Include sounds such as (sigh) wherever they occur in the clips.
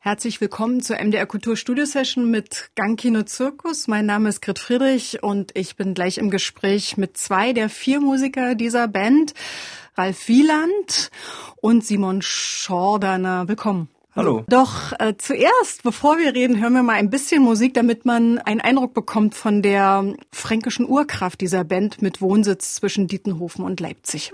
Herzlich willkommen zur MDR Kultur Studio Session mit Gangkino Zirkus. Mein Name ist Grit Friedrich und ich bin gleich im Gespräch mit zwei der vier Musiker dieser Band, Ralf Wieland und Simon Schordaner. Willkommen. Hallo. Doch äh, zuerst, bevor wir reden, hören wir mal ein bisschen Musik, damit man einen Eindruck bekommt von der fränkischen Urkraft dieser Band mit Wohnsitz zwischen Dietenhofen und Leipzig.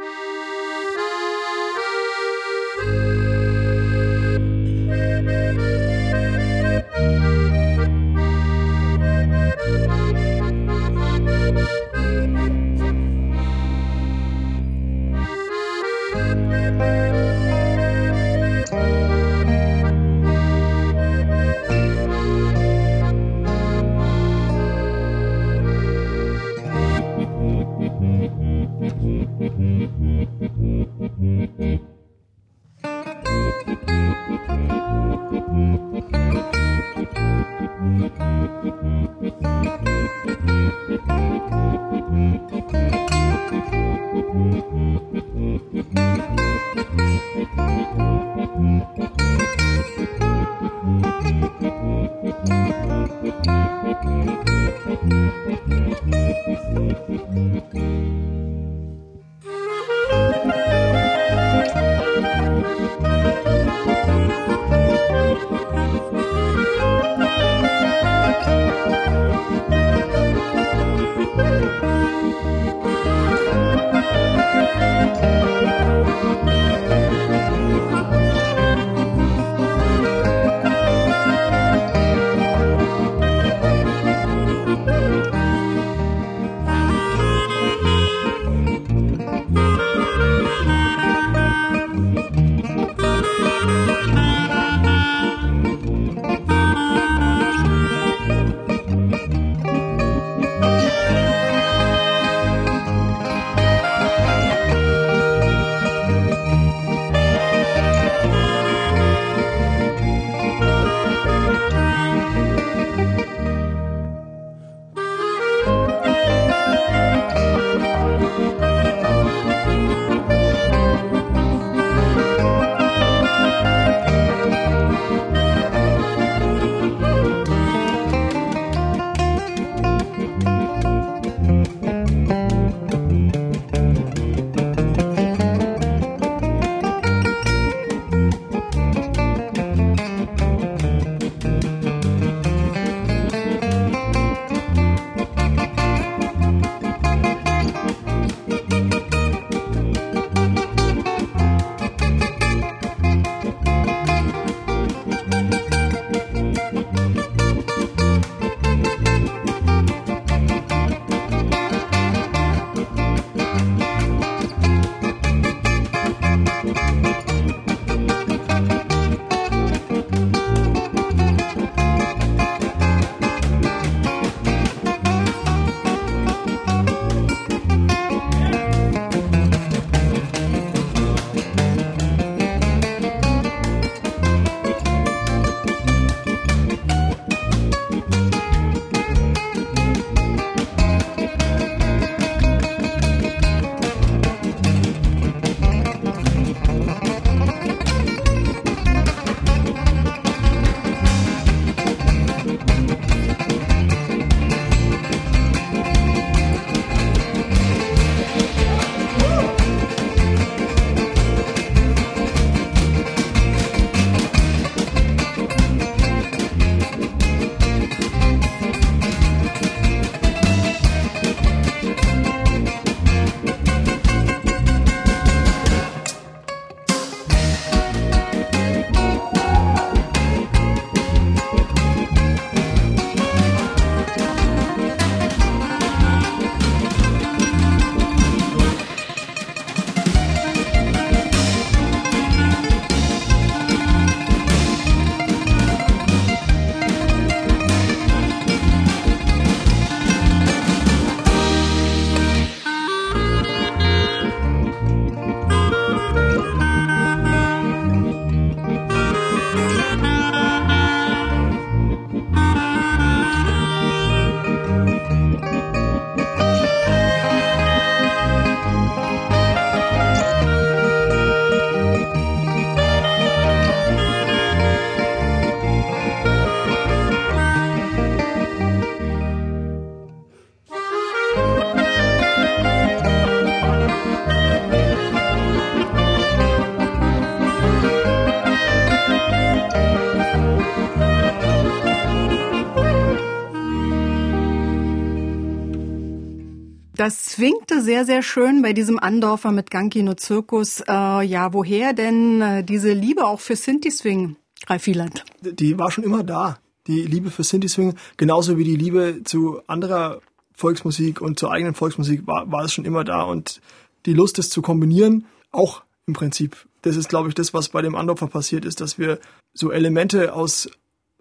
Sehr, sehr schön bei diesem Andorfer mit Gankino Zirkus. Äh, ja, woher denn äh, diese Liebe auch für Sinti-Swing, Ralf Wieland? Die war schon immer da. Die Liebe für Sinti-Swing, genauso wie die Liebe zu anderer Volksmusik und zur eigenen Volksmusik war, war es schon immer da. Und die Lust, es zu kombinieren, auch im Prinzip. Das ist, glaube ich, das, was bei dem Andorfer passiert ist, dass wir so Elemente aus,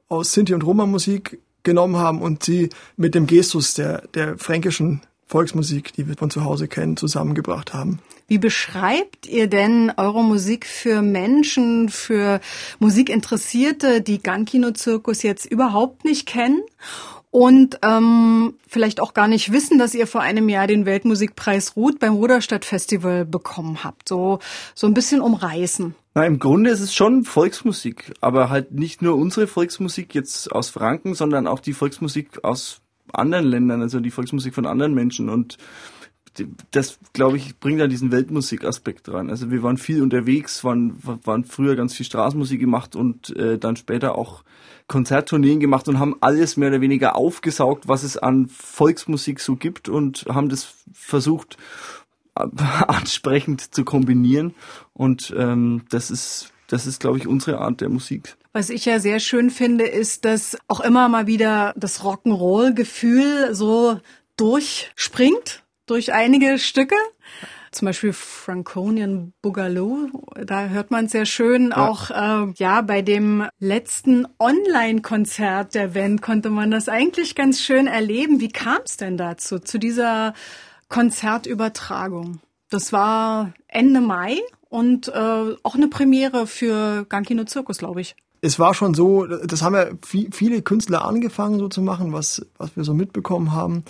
aus Sinti- und Roma-Musik genommen haben und sie mit dem Gestus der, der fränkischen Volksmusik, die wir von zu Hause kennen, zusammengebracht haben. Wie beschreibt ihr denn eure Musik für Menschen, für Musikinteressierte, die Gankino-Zirkus jetzt überhaupt nicht kennen und ähm, vielleicht auch gar nicht wissen, dass ihr vor einem Jahr den Weltmusikpreis Ruth beim Ruderstadt Festival bekommen habt? So, so ein bisschen umreißen. Na, im Grunde ist es schon Volksmusik, aber halt nicht nur unsere Volksmusik jetzt aus Franken, sondern auch die Volksmusik aus anderen Ländern, also die Volksmusik von anderen Menschen und das, glaube ich, bringt ja diesen Weltmusikaspekt rein. Also wir waren viel unterwegs, waren, waren früher ganz viel Straßenmusik gemacht und äh, dann später auch Konzerttourneen gemacht und haben alles mehr oder weniger aufgesaugt, was es an Volksmusik so gibt und haben das versucht (laughs) ansprechend zu kombinieren. Und ähm, das ist, das ist, glaube ich, unsere Art der Musik. Was ich ja sehr schön finde, ist, dass auch immer mal wieder das Rock'n'Roll-Gefühl so durchspringt durch einige Stücke. Zum Beispiel Franconian Boogaloo, da hört man sehr schön. Ja. Auch äh, ja bei dem letzten Online-Konzert der Band konnte man das eigentlich ganz schön erleben. Wie kam es denn dazu, zu dieser Konzertübertragung? Das war Ende Mai und äh, auch eine Premiere für Gankino Zirkus, glaube ich es war schon so, das haben ja viele Künstler angefangen so zu machen, was, was wir so mitbekommen haben.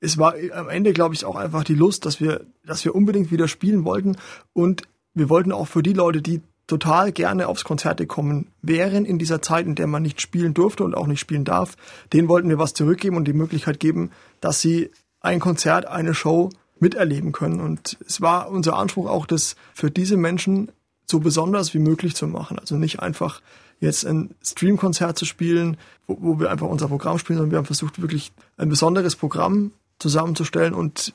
Es war am Ende, glaube ich, auch einfach die Lust, dass wir, dass wir unbedingt wieder spielen wollten. Und wir wollten auch für die Leute, die total gerne aufs Konzert gekommen wären in dieser Zeit, in der man nicht spielen durfte und auch nicht spielen darf, denen wollten wir was zurückgeben und die Möglichkeit geben, dass sie ein Konzert, eine Show miterleben können. Und es war unser Anspruch auch, das für diese Menschen so besonders wie möglich zu machen. Also nicht einfach jetzt ein Streamkonzert zu spielen, wo, wo wir einfach unser Programm spielen, sondern wir haben versucht, wirklich ein besonderes Programm zusammenzustellen und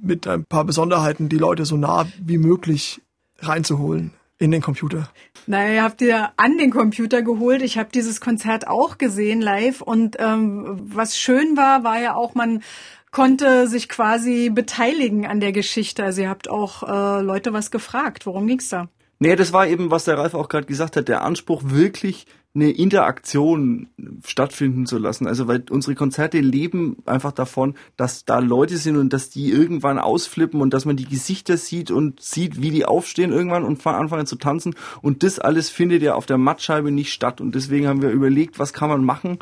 mit ein paar Besonderheiten die Leute so nah wie möglich reinzuholen in den Computer. Naja, ihr habt ihr an den Computer geholt. Ich habe dieses Konzert auch gesehen live und ähm, was schön war, war ja auch, man konnte sich quasi beteiligen an der Geschichte. Also ihr habt auch äh, Leute was gefragt. Worum ging's da? Nee, das war eben, was der Ralf auch gerade gesagt hat, der Anspruch, wirklich eine Interaktion stattfinden zu lassen. Also weil unsere Konzerte leben einfach davon, dass da Leute sind und dass die irgendwann ausflippen und dass man die Gesichter sieht und sieht, wie die aufstehen irgendwann und anfangen zu tanzen. Und das alles findet ja auf der Mattscheibe nicht statt. Und deswegen haben wir überlegt, was kann man machen,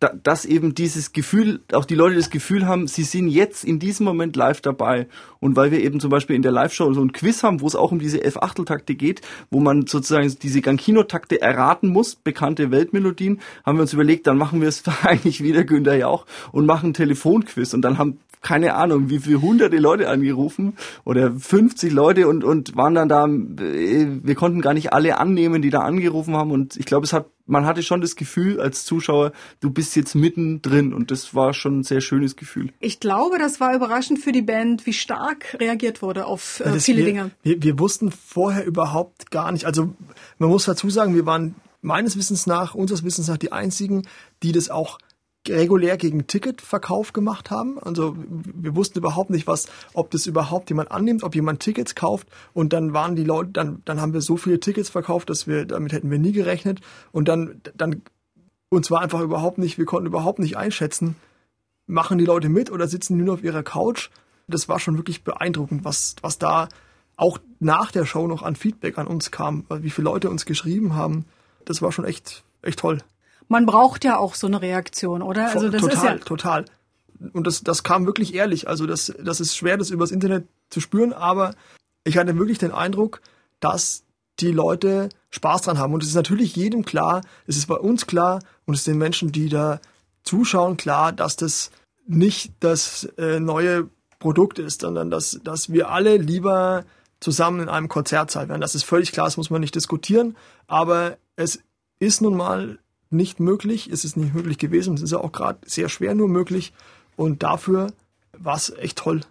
da, dass eben dieses Gefühl, auch die Leute das Gefühl haben, sie sind jetzt in diesem Moment live dabei. Und weil wir eben zum Beispiel in der Live-Show so ein Quiz haben, wo es auch um diese F-Achtel-Takte geht, wo man sozusagen diese Gankino-Takte erraten muss, bekannte Weltmelodien, haben wir uns überlegt, dann machen wir es (laughs) eigentlich wieder Günther Jauch und machen ein Telefonquiz. Und dann haben keine Ahnung, wie viele hunderte Leute angerufen oder 50 Leute und, und waren dann da, äh, wir konnten gar nicht alle annehmen, die da angerufen haben und ich glaube, es hat, man hatte schon das Gefühl als Zuschauer, du bist jetzt mittendrin und das war schon ein sehr schönes Gefühl. Ich glaube, das war überraschend für die Band, wie stark reagiert wurde auf äh, viele wir, Dinge. Wir, wir wussten vorher überhaupt gar nicht, also man muss dazu sagen, wir waren meines Wissens nach, unseres Wissens nach die einzigen, die das auch regulär gegen Ticketverkauf gemacht haben. Also wir wussten überhaupt nicht, was, ob das überhaupt jemand annimmt, ob jemand Tickets kauft. Und dann waren die Leute, dann, dann haben wir so viele Tickets verkauft, dass wir, damit hätten wir nie gerechnet. Und dann, dann, uns war einfach überhaupt nicht, wir konnten überhaupt nicht einschätzen, machen die Leute mit oder sitzen die nur auf ihrer Couch. Das war schon wirklich beeindruckend, was, was da auch nach der Show noch an Feedback an uns kam, wie viele Leute uns geschrieben haben. Das war schon echt, echt toll man braucht ja auch so eine Reaktion, oder? Also das total, ist ja total. Und das, das kam wirklich ehrlich. Also das, das ist schwer, das übers Internet zu spüren, aber ich hatte wirklich den Eindruck, dass die Leute Spaß dran haben. Und es ist natürlich jedem klar, es ist bei uns klar und es ist den Menschen, die da zuschauen, klar, dass das nicht das äh, neue Produkt ist, sondern dass, dass wir alle lieber zusammen in einem Konzertsaal wären. Das ist völlig klar, das muss man nicht diskutieren, aber es ist nun mal nicht möglich, ist es nicht möglich gewesen. Es ist ja auch gerade sehr schwer nur möglich. Und dafür war es echt toll.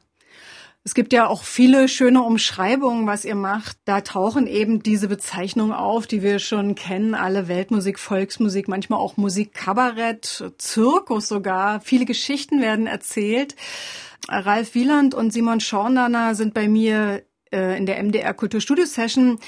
Es gibt ja auch viele schöne Umschreibungen, was ihr macht. Da tauchen eben diese Bezeichnungen auf, die wir schon kennen. Alle Weltmusik, Volksmusik, manchmal auch Musik, Kabarett, Zirkus sogar. Viele Geschichten werden erzählt. Ralf Wieland und Simon Schornaner sind bei mir äh, in der MDR Kulturstudio Session.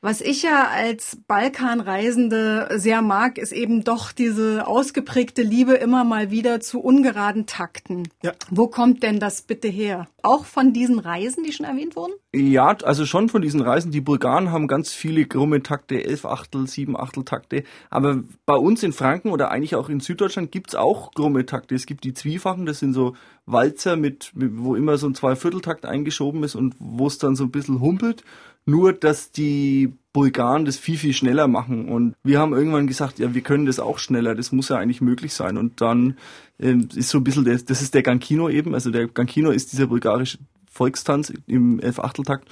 Was ich ja als Balkanreisende sehr mag, ist eben doch diese ausgeprägte Liebe immer mal wieder zu ungeraden Takten. Ja. Wo kommt denn das bitte her? Auch von diesen Reisen, die schon erwähnt wurden? Ja, also schon von diesen Reisen. Die Bulgaren haben ganz viele krumme Takte, elf Achtel, sieben Achtel Takte. Aber bei uns in Franken oder eigentlich auch in Süddeutschland gibt's auch krumme Takte. Es gibt die Zwiefachen, das sind so Walzer mit, wo immer so ein Zweivierteltakt eingeschoben ist und wo es dann so ein bisschen humpelt. Nur, dass die Bulgaren das viel, viel schneller machen. Und wir haben irgendwann gesagt, ja, wir können das auch schneller. Das muss ja eigentlich möglich sein. Und dann äh, ist so ein bisschen, das, das ist der Gankino eben. Also der Gankino ist dieser bulgarische Volkstanz im Elf-Achteltakt.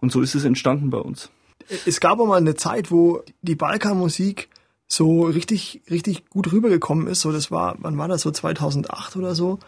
Und so ist es entstanden bei uns. Es gab auch mal eine Zeit, wo die Balkanmusik so richtig, richtig gut rübergekommen ist. So, das war, wann war das so 2008 oder so?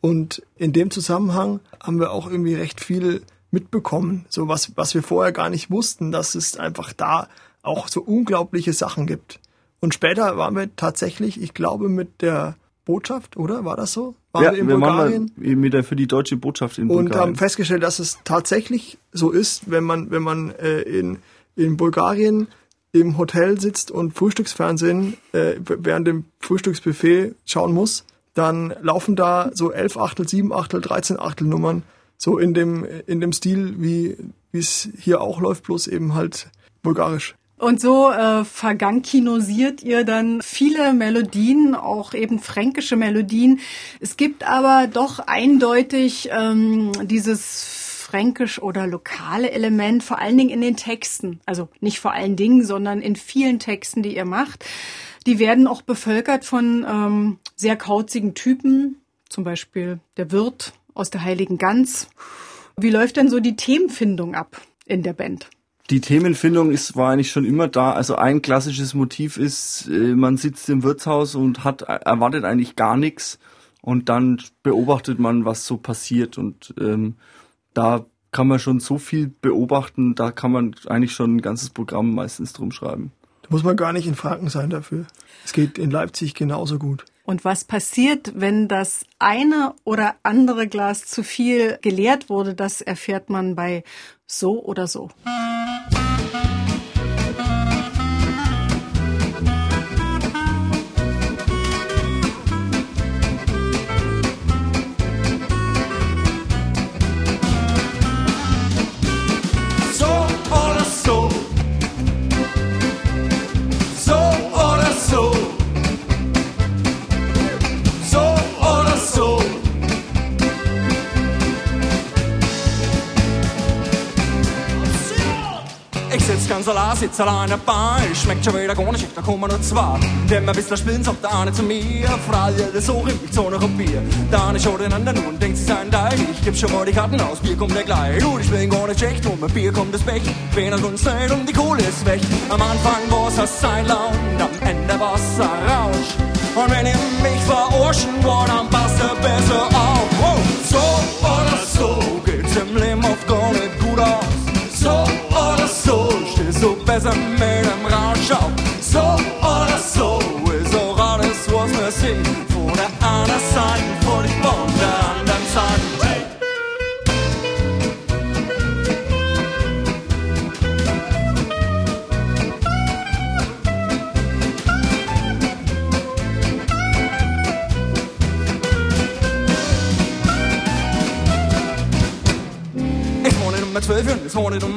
Und in dem Zusammenhang haben wir auch irgendwie recht viel mitbekommen, so was, was wir vorher gar nicht wussten, dass es einfach da auch so unglaubliche Sachen gibt. Und später waren wir tatsächlich, ich glaube, mit der Botschaft, oder? War das so? Waren ja, wir in wir Bulgarien? Waren mit der, für die deutsche Botschaft in Bulgarien. Und haben festgestellt, dass es tatsächlich so ist, wenn man, wenn man äh, in, in Bulgarien im Hotel sitzt und Frühstücksfernsehen äh, während dem Frühstücksbuffet schauen muss, dann laufen da so 11 Achtel, 7 Achtel, 13 Achtel Nummern so in dem, in dem Stil, wie es hier auch läuft, bloß eben halt bulgarisch. Und so äh, vergankinosiert ihr dann viele Melodien, auch eben fränkische Melodien. Es gibt aber doch eindeutig ähm, dieses fränkisch oder lokale Element, vor allen Dingen in den Texten. Also nicht vor allen Dingen, sondern in vielen Texten, die ihr macht. Die werden auch bevölkert von ähm, sehr kauzigen Typen, zum Beispiel der Wirt aus der Heiligen Gans. Wie läuft denn so die Themenfindung ab in der Band? Die Themenfindung ist, war eigentlich schon immer da. Also ein klassisches Motiv ist, äh, man sitzt im Wirtshaus und hat erwartet eigentlich gar nichts und dann beobachtet man, was so passiert und ähm, da kann man schon so viel beobachten, da kann man eigentlich schon ein ganzes Programm meistens drum schreiben. Da muss man gar nicht in Franken sein dafür. Es geht in Leipzig genauso gut. Und was passiert, wenn das eine oder andere Glas zu viel geleert wurde, das erfährt man bei so oder so. Sitz allein dabei. Schmeckt schon wieder gar nicht, da kommen nur zwei. Dem ein bisschen spielen, sagt der eine zu mir. Frei, das so in mich, so noch ein Bier. Der eine schaut den anderen und denkt sich sein Teil. Ich geb schon mal die Karten aus, Bier kommt der gleich. Du, ich bin gar nicht schlecht, um ein Bier kommt das Pech. Wen hat uns nicht und die Kohle ist weg. Am Anfang war's ein Seiler und am Ende war's ein Rausch. Und wenn ihr mich verarschen wollt, dann passt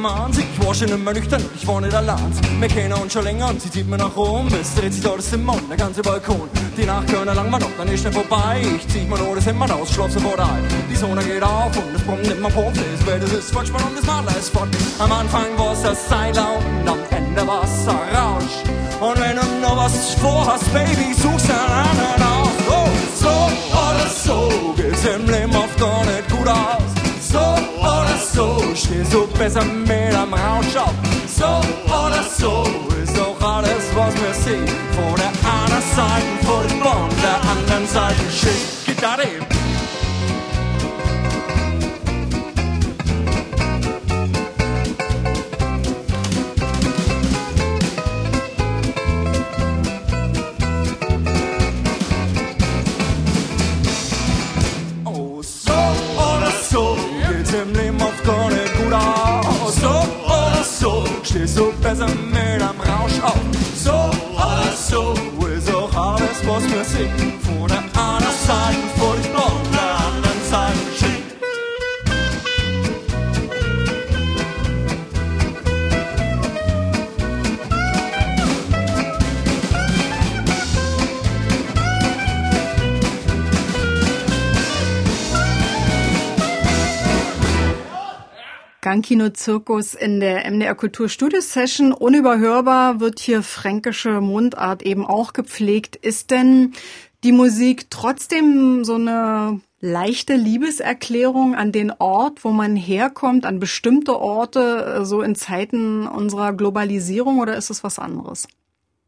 es war eins. Ich war schon immer nüchtern, ich war nicht allein. Wir kennen uns schon länger und sie zieht mir nach oben. Es dreht sich alles im Mund, der ganze Balkon. Die Nacht können lang war noch, dann ist nicht vorbei. Ich zieh mir nur das Hemd aus, schlaf sofort ein. Die Sonne geht auf und es brummt nicht mehr weil das ist falsch, und das Madler ist fort. Am Anfang war's ein Seiler und am Ende war's ein Rausch. Und wenn du noch was vorhast, Baby, suchst einen anderen aus. Oh, so oder so geht's im Leben oft gar nicht gut aus. So steh so besser mit am Rausch auf. So oder so ist auch alles, was wir sehen. Von der einen Seite von der anderen Seite schick Gitarre. Besser mit am Rausch auf. Gangkino Zirkus in der MDR Kultur Studio Session. Unüberhörbar wird hier fränkische Mundart eben auch gepflegt. Ist denn die Musik trotzdem so eine leichte Liebeserklärung an den Ort, wo man herkommt, an bestimmte Orte, so in Zeiten unserer Globalisierung oder ist es was anderes?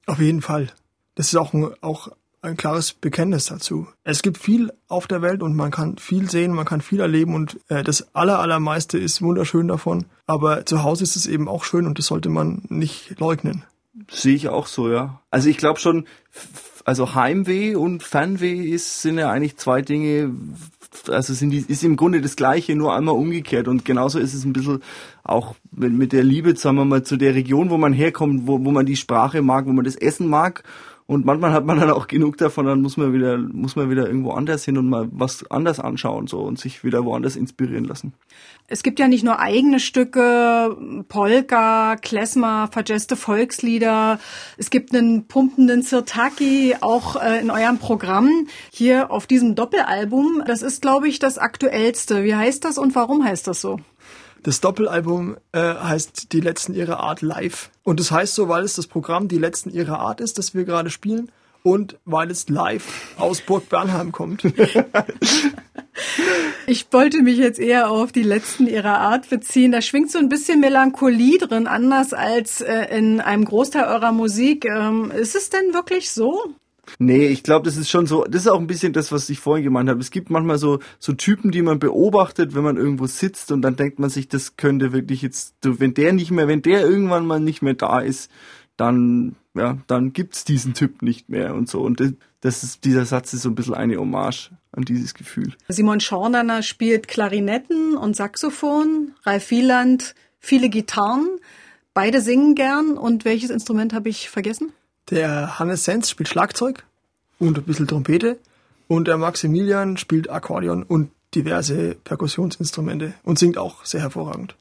Auf jeden Fall. Das ist auch ein, auch ein klares Bekenntnis dazu. Es gibt viel auf der Welt und man kann viel sehen, man kann viel erleben und äh, das aller, allermeiste ist wunderschön davon. Aber zu Hause ist es eben auch schön und das sollte man nicht leugnen. Sehe ich auch so, ja. Also ich glaube schon, also Heimweh und Fernweh ist, sind ja eigentlich zwei Dinge, also sind die, ist im Grunde das Gleiche, nur einmal umgekehrt. Und genauso ist es ein bisschen auch mit, mit der Liebe, sagen wir mal, zu der Region, wo man herkommt, wo, wo man die Sprache mag, wo man das Essen mag. Und manchmal hat man dann auch genug davon, dann muss man wieder, muss man wieder irgendwo anders hin und mal was anders anschauen, so, und sich wieder woanders inspirieren lassen. Es gibt ja nicht nur eigene Stücke, Polka, Klezmer, verjazzte Volkslieder. Es gibt einen pumpenden Sirtaki auch äh, in eurem Programm hier auf diesem Doppelalbum. Das ist, glaube ich, das aktuellste. Wie heißt das und warum heißt das so? Das Doppelalbum äh, heißt Die Letzten ihrer Art live. Und das heißt so, weil es das Programm Die Letzten ihrer Art ist, das wir gerade spielen. Und weil es live aus Burg Bernheim kommt. (laughs) Ich wollte mich jetzt eher auf die letzten ihrer Art beziehen. Da schwingt so ein bisschen Melancholie drin, anders als äh, in einem Großteil eurer Musik. Ähm, ist es denn wirklich so? Nee, ich glaube, das ist schon so, das ist auch ein bisschen das, was ich vorhin gemeint habe. Es gibt manchmal so, so Typen, die man beobachtet, wenn man irgendwo sitzt und dann denkt man sich, das könnte wirklich jetzt, wenn der nicht mehr, wenn der irgendwann mal nicht mehr da ist, dann, ja, dann gibt's diesen Typ nicht mehr und so. Und das, ist, dieser Satz ist so ein bisschen eine Hommage an dieses Gefühl. Simon Schornerner spielt Klarinetten und Saxophon, Ralf Wieland viele Gitarren. Beide singen gern. Und welches Instrument habe ich vergessen? Der Hannes Sens spielt Schlagzeug und ein bisschen Trompete. Und der Maximilian spielt Akkordeon und diverse Perkussionsinstrumente und singt auch sehr hervorragend.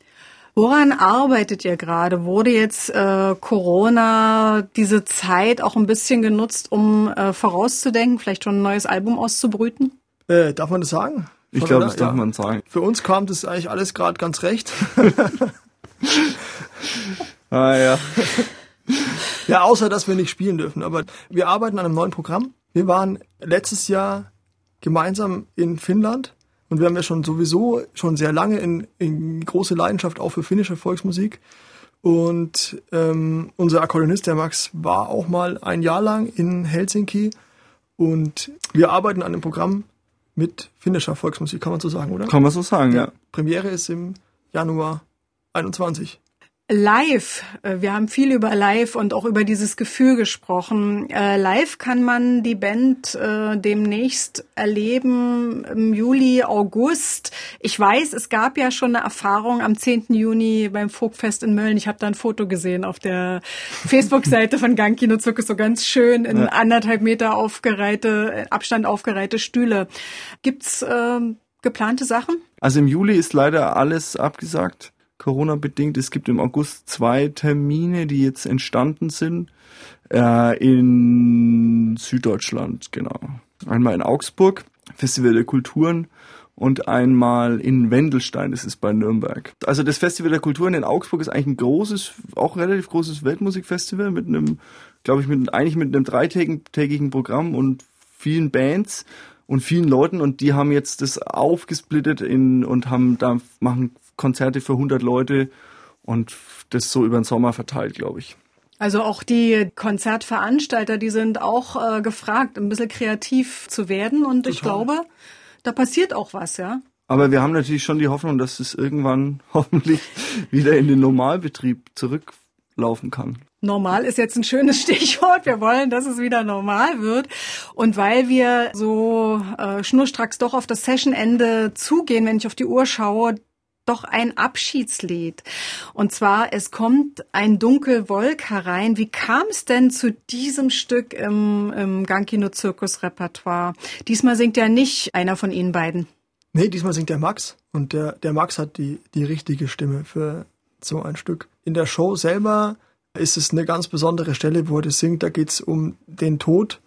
Woran arbeitet ihr gerade? Wurde jetzt äh, Corona diese Zeit auch ein bisschen genutzt, um äh, vorauszudenken, vielleicht schon ein neues Album auszubrüten? Äh, darf man das sagen? Ich glaube, das darf Ja. man sagen. Für uns kam das eigentlich alles gerade ganz recht. (laughs) Ah ja. (laughs) Ja, außer dass wir nicht spielen dürfen. Aber wir arbeiten an einem neuen Programm. Wir waren letztes Jahr gemeinsam in Finnland und wir haben ja schon sowieso schon sehr lange in, in große Leidenschaft auch für finnische Volksmusik. Und ähm, unser Akkordeonist, der Max, war auch mal ein Jahr lang in Helsinki und wir arbeiten an einem Programm mit finnischer Volksmusik, kann man so sagen, oder? Kann man so sagen, ja. Premiere ist im Januar 21. Live, äh, wir haben viel über Live und auch über dieses Gefühl gesprochen. Äh, Live kann man die Band äh, demnächst erleben im Juli, August. Ich weiß, es gab ja schon eine Erfahrung am 10. Juni beim Folkfest in Mölln. Ich habe da ein Foto gesehen auf der (laughs) Facebook-Seite von Gangkino Zirkus, so ganz schön in Ja. anderthalb Meter aufgereihte, äh, Abstand aufgereihte Stühle. Gibt's ähm, geplante Sachen? Also im Juli ist leider alles abgesagt, Corona-bedingt. Es gibt im August zwei Termine, die jetzt entstanden sind. Äh, in Süddeutschland, genau. Einmal in Augsburg, Festival der Kulturen, und einmal in Wendelstein, das ist bei Nürnberg. Also das Festival der Kulturen in Augsburg ist eigentlich ein großes, auch ein relativ großes Weltmusikfestival mit einem, glaube ich, mit, eigentlich mit einem dreitägigen Programm und vielen Bands und vielen Leuten und die haben jetzt das aufgesplittet in und haben da machen Konzerte für 100 Leute und das so über den Sommer verteilt, glaube ich. Also auch die Konzertveranstalter, die sind auch äh, gefragt, ein bisschen kreativ zu werden. Und ich Total. glaube, da passiert auch was, ja. Aber wir haben natürlich schon die Hoffnung, dass es irgendwann (laughs) hoffentlich wieder in den Normalbetrieb zurücklaufen kann. Normal ist jetzt ein schönes (laughs) Stichwort. Wir wollen, dass es wieder normal wird. Und weil wir so äh, schnurstracks doch auf das Sessionende zugehen, wenn ich auf die Uhr schaue, doch ein Abschiedslied. Und zwar, es kommt ein Dunkelwolk herein. Wie kam es denn zu diesem Stück im, im Gankino Zirkus Repertoire? Diesmal singt ja nicht einer von Ihnen beiden. Nee, diesmal singt der Max. Und der, der Max hat die, die richtige Stimme für so ein Stück. In der Show selber ist es eine ganz besondere Stelle, wo er das singt. Da geht es um den Tod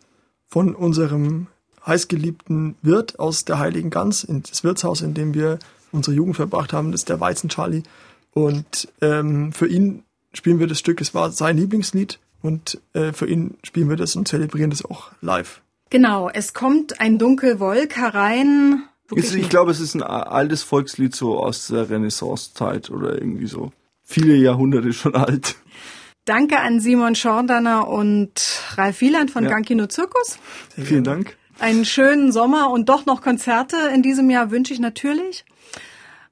von unserem heißgeliebten Wirt aus der Heiligen Gans, in das Wirtshaus, in dem wir unsere Jugend verbracht haben, das ist der Weizen Charlie. Und ähm, für ihn spielen wir das Stück, es war sein Lieblingslied und äh, für ihn spielen wir das und zelebrieren das auch live. Genau, es kommt ein Dunkelwolk herein. Ist, ich glaube, es ist ein altes Volkslied so aus der Renaissance-Zeit oder irgendwie so. Viele Jahrhunderte schon alt. Danke an Simon Schordaner und Ralf Wieland von ja. Gankino Zirkus. Vielen Dank. Einen schönen Sommer und doch noch Konzerte in diesem Jahr wünsche ich natürlich.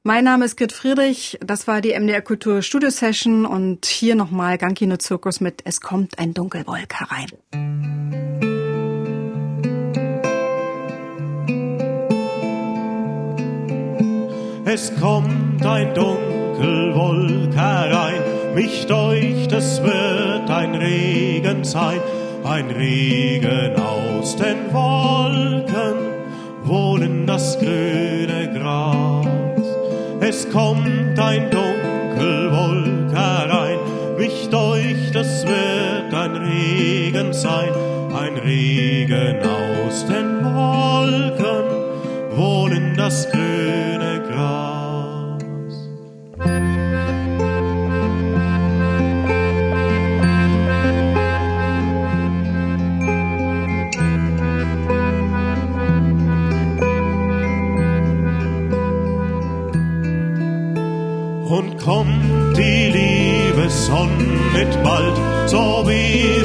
Mein Name ist Grit Friedrich, das war die MDR Kultur Studio Session. Und hier nochmal Gankino Zirkus mit Es kommt ein Dunkelwolk herein. Es kommt ein Dunkelwolk herein, mich deucht, es wird ein Regen sein, ein Regen aus den Wolken, wohnen das grüne Gras es kommt ein Dunkelwolk herein, mich deucht, es wird ein Regen sein, ein Regen aus den Wolken, wohnen das grüne liebe Sonne mit bald, so wie